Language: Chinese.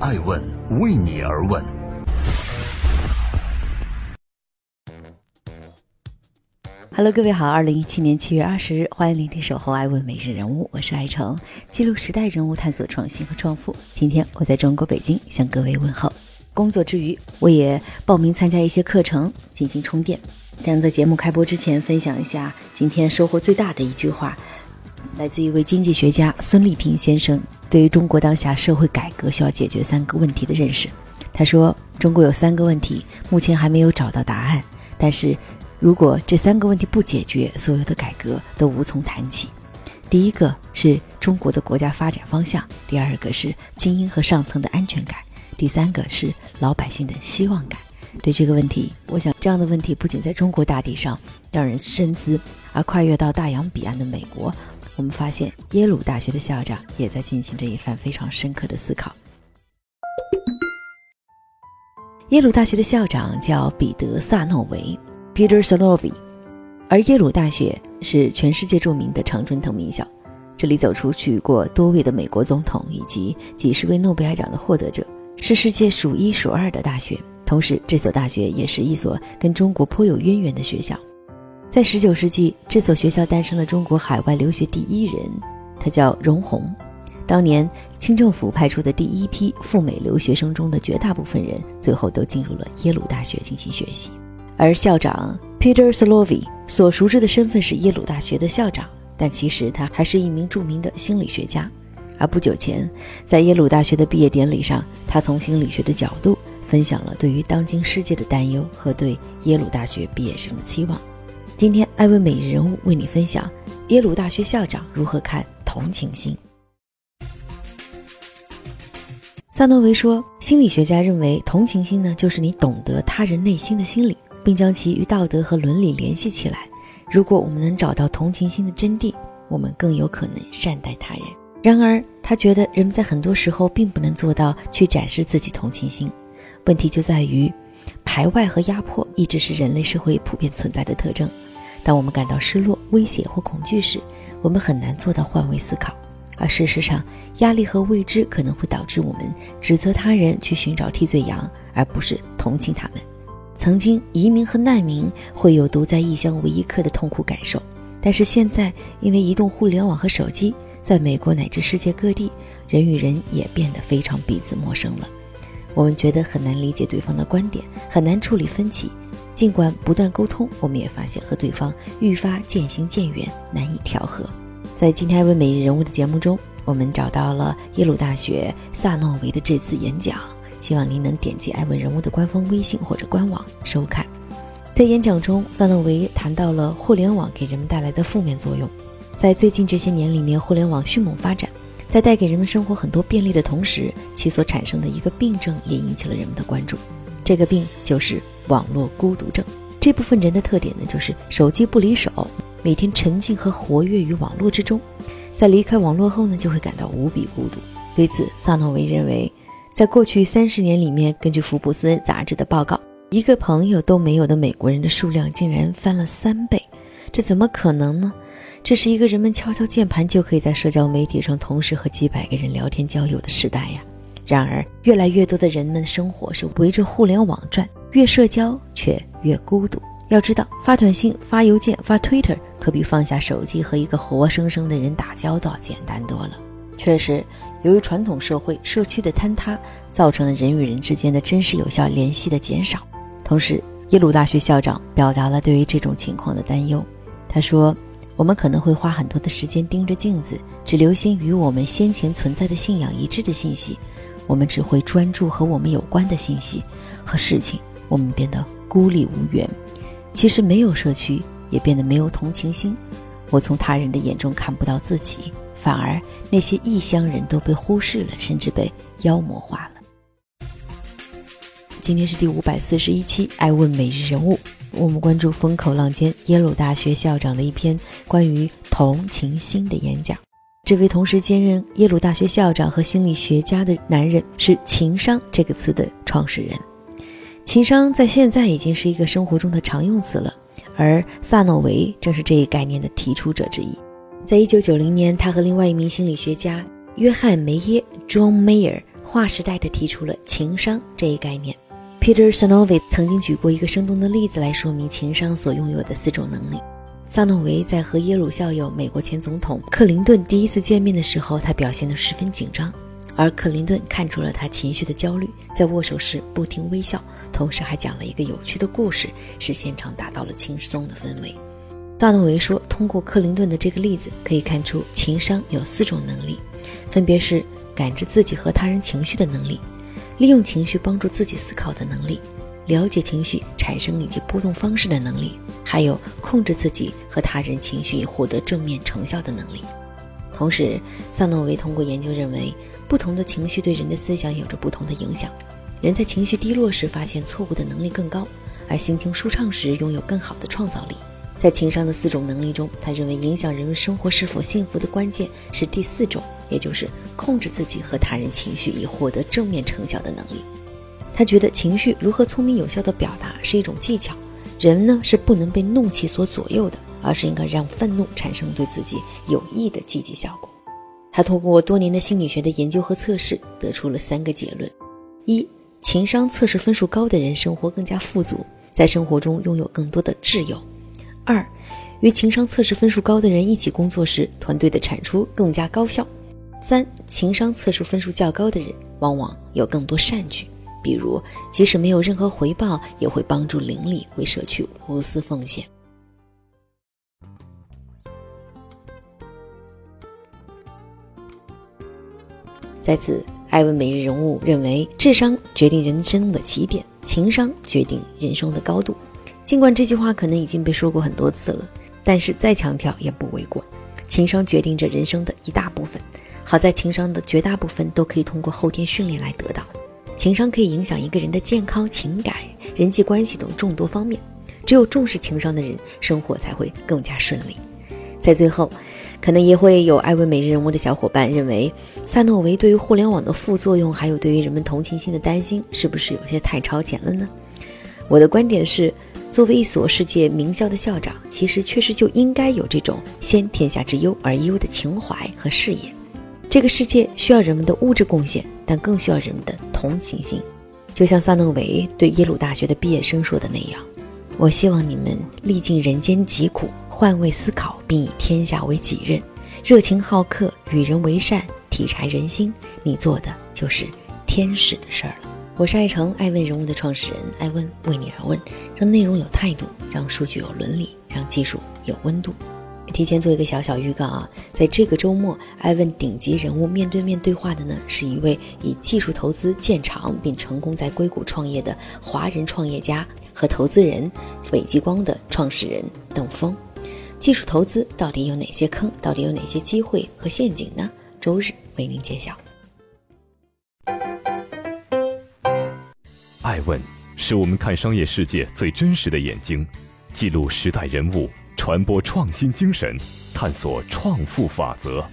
爱问为你而问。Hello，各位好，二零一七年七月二十日，欢迎聆听《守候爱问每日人物》，我是爱成，记录时代人物，探索创新和创富。今天我在中国北京向各位问候。工作之余，我也报名参加一些课程进行充电。想在节目开播之前分享一下今天收获最大的一句话，来自一位经济学家孙立平先生对于中国当下社会改革需要解决三个问题的认识。他说，中国有三个问题，目前还没有找到答案，但是。如果这三个问题不解决，所有的改革都无从谈起。第一个是中国的国家发展方向，第二个是精英和上层的安全感，第三个是老百姓的希望感。对这个问题，我想这样的问题不仅在中国大地上让人深思，而跨越到大洋彼岸的美国，我们发现耶鲁大学的校长也在进行着一番非常深刻的思考。耶鲁大学的校长叫彼得·萨诺维。Peter Salovey，而耶鲁大学是全世界著名的常春藤名校，这里走出去过多位的美国总统以及几十位诺贝尔奖的获得者，是世界数一数二的大学。同时，这所大学也是一所跟中国颇有渊源的学校。在19世纪，这所学校诞生了中国海外留学第一人，他叫荣闳。当年清政府派出的第一批赴美留学生中的绝大部分人，最后都进入了耶鲁大学进行学习。而校长 Peter Slovy 所熟知的身份是耶鲁大学的校长，但其实他还是一名著名的心理学家。而不久前，在耶鲁大学的毕业典礼上，他从心理学的角度分享了对于当今世界的担忧和对耶鲁大学毕业生的期望。今天，艾文每日人物为你分享耶鲁大学校长如何看同情心。萨诺维说，心理学家认为，同情心呢，就是你懂得他人内心的心理。并将其与道德和伦理联系起来。如果我们能找到同情心的真谛，我们更有可能善待他人。然而，他觉得人们在很多时候并不能做到去展示自己同情心。问题就在于，排外和压迫一直是人类社会普遍存在的特征。当我们感到失落、威胁或恐惧时，我们很难做到换位思考。而事实上，压力和未知可能会导致我们指责他人去寻找替罪羊，而不是同情他们。曾经，移民和难民会有独在异乡为异客的痛苦感受，但是现在，因为移动互联网和手机，在美国乃至世界各地，人与人也变得非常彼此陌生了。我们觉得很难理解对方的观点，很难处理分歧。尽管不断沟通，我们也发现和对方愈发渐行渐远，难以调和。在今天《问每日人物》的节目中，我们找到了耶鲁大学萨诺维的这次演讲。希望您能点击艾文人物的官方微信或者官网收看。在演讲中，萨诺维谈到了互联网给人们带来的负面作用。在最近这些年里面，互联网迅猛发展，在带给人们生活很多便利的同时，其所产生的一个病症也引起了人们的关注。这个病就是网络孤独症。这部分人的特点呢，就是手机不离手，每天沉浸和活跃于网络之中，在离开网络后呢，就会感到无比孤独。对此，萨诺维认为。在过去三十年里面，根据福布斯杂志的报告，一个朋友都没有的美国人的数量竟然翻了三倍，这怎么可能呢？这是一个人们敲敲键盘就可以在社交媒体上同时和几百个人聊天交友的时代呀。然而，越来越多的人们生活是围着互联网转，越社交却越孤独。要知道，发短信、发邮件、发 Twitter 可比放下手机和一个活生生的人打交道简单多了。确实。由于传统社会社区的坍塌，造成了人与人之间的真实有效联系的减少。同时，耶鲁大学校长表达了对于这种情况的担忧。他说：“我们可能会花很多的时间盯着镜子，只留心与我们先前存在的信仰一致的信息。我们只会专注和我们有关的信息和事情。我们变得孤立无援。其实，没有社区，也变得没有同情心。我从他人的眼中看不到自己。”反而，那些异乡人都被忽视了，甚至被妖魔化了。今天是第五百四十一期《爱问每日人物》，我们关注风口浪尖耶鲁大学校长的一篇关于同情心的演讲。这位同时兼任耶鲁大学校长和心理学家的男人，是“情商”这个词的创始人。情商在现在已经是一个生活中的常用词了，而萨诺维正是这一概念的提出者之一。在一九九零年，他和另外一名心理学家约翰梅耶 （John Mayer） 划时代的提出了情商这一概念。Peter s a n o v i 曾经举过一个生动的例子来说明情商所拥有的四种能力。萨诺维在和耶鲁校友、美国前总统克林顿第一次见面的时候，他表现得十分紧张，而克林顿看出了他情绪的焦虑，在握手时不停微笑，同时还讲了一个有趣的故事，使现场达到了轻松的氛围。萨诺维说，通过克林顿的这个例子，可以看出情商有四种能力，分别是感知自己和他人情绪的能力，利用情绪帮助自己思考的能力。了解情绪产生以及波动方式的能力，还有控制自己和他人情绪以获得正面成效的能力。同时，萨诺维通过研究认为，不同的情绪对人的思想有着不同的影响。人在情绪低落时发现错误的能力更高，而心情舒畅时拥有更好的创造力。在情商的四种能力。中，他认为影响人们生活是否幸福的关键是第四种，也就是控制自己和他人情绪以获得正面成效的能力。他觉得情绪如何聪明有效的表达是一种技巧，人呢是不能被怒气所左右的，而是应该让愤怒产生对自己有益的积极效果。他通过多年的心理学的研究和测试，得出了三个结论：一、情商测试分数高的人生活更加富足，在生活中拥有更多的挚友；二、与情商测试分数高的人一起工作时，团队的产出更加高效；三、情商测试分数较高的人往往有更多善举。比如，即使没有任何回报，也会帮助邻里，为社区无私奉献。在此，艾文每日人物认为，智商决定人生的起点，情商决定人生的高度。尽管这句话可能已经被说过很多次了，但是再强调也不为过。情商决定着人生的一大部分，好在情商的绝大部分都可以通过后天训练来得到。情商可以影响一个人的健康、情感、人际关系等众多方面。只有重视情商的人，生活才会更加顺利。在最后，可能也会有爱问每日人物的小伙伴认为，萨诺维对于互联网的副作用，还有对于人们同情心的担心，是不是有些太超前了呢？我的观点是，作为一所世界名校的校长，其实确实就应该有这种先天下之忧而忧的情怀和视野。这个世界需要人们的物质贡献，但更需要人们的同情心。就像萨诺维对耶鲁大学的毕业生说的那样：“我希望你们历尽人间疾苦，换位思考，并以天下为己任，热情好客，与人为善，体察人心。你做的就是天使的事儿了。”我是爱成爱问人物的创始人，爱问为你而问，让内容有态度，让数据有伦理，让技术有温度。提前做一个小小预告啊，在这个周末，艾问顶级人物面对面对话的呢，是一位以技术投资见长并成功在硅谷创业的华人创业家和投资人伟极光的创始人邓峰。技术投资到底有哪些坑？到底有哪些机会和陷阱呢？周日为您揭晓。艾问是我们看商业世界最真实的眼睛，记录时代人物。传播创新精神，探索创富法则。